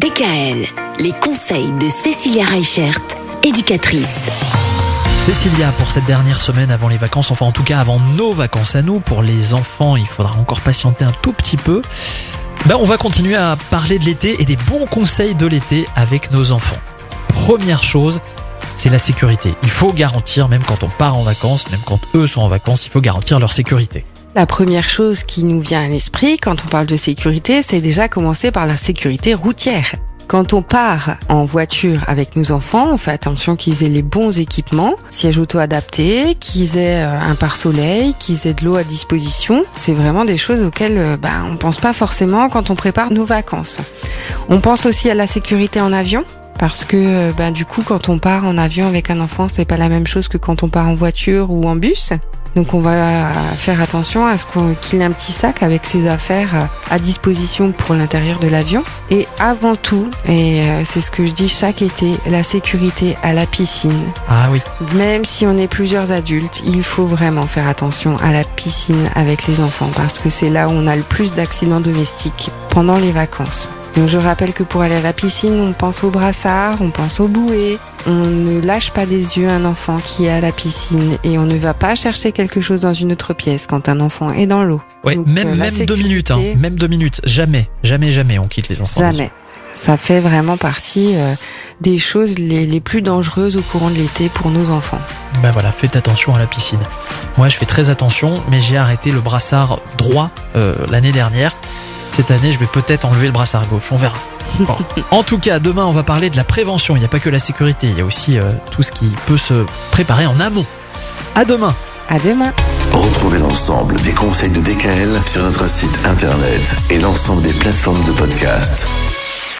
DKL, les conseils de Cécilia Reichert, éducatrice. Cécilia, pour cette dernière semaine avant les vacances, enfin en tout cas avant nos vacances à nous, pour les enfants, il faudra encore patienter un tout petit peu. Ben, on va continuer à parler de l'été et des bons conseils de l'été avec nos enfants. Première chose, c'est la sécurité. Il faut garantir, même quand on part en vacances, même quand eux sont en vacances, il faut garantir leur sécurité. La première chose qui nous vient à l'esprit quand on parle de sécurité, c'est déjà commencer par la sécurité routière. Quand on part en voiture avec nos enfants, on fait attention qu'ils aient les bons équipements, siège auto adapté, qu'ils aient euh, un pare-soleil, qu'ils aient de l'eau à disposition. C'est vraiment des choses auxquelles euh, bah, on pense pas forcément quand on prépare nos vacances. On pense aussi à la sécurité en avion parce que ben, du coup quand on part en avion avec un enfant c'est pas la même chose que quand on part en voiture ou en bus donc on va faire attention à ce qu'il ait un petit sac avec ses affaires à disposition pour l'intérieur de l'avion. Et avant tout, et euh, c'est ce que je dis chaque été, la sécurité à la piscine. Ah oui. Même si on est plusieurs adultes, il faut vraiment faire attention à la piscine avec les enfants parce que c'est là où on a le plus d'accidents domestiques pendant les vacances. Donc je rappelle que pour aller à la piscine, on pense au brassard, on pense au bouée. On ne lâche pas des yeux un enfant qui est à la piscine et on ne va pas chercher quelque chose dans une autre pièce quand un enfant est dans l'eau. Ouais, même, euh, même deux minutes, hein. même deux minutes. Jamais, jamais, jamais on quitte les enfants. Jamais. Ça fait vraiment partie euh, des choses les, les plus dangereuses au courant de l'été pour nos enfants. Ben voilà, faites attention à la piscine. Moi, je fais très attention, mais j'ai arrêté le brassard droit euh, l'année dernière. Cette année, je vais peut-être enlever le brassard gauche, on verra. Bon. En tout cas, demain, on va parler de la prévention. Il n'y a pas que la sécurité, il y a aussi euh, tout ce qui peut se préparer en amont. À demain À demain. Retrouvez l'ensemble des conseils de DKL sur notre site internet et l'ensemble des plateformes de podcast.